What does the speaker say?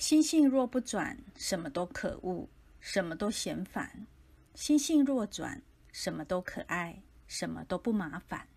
心性若不转什么都可恶什么都嫌烦心性若转什么都可爱什么都不麻烦。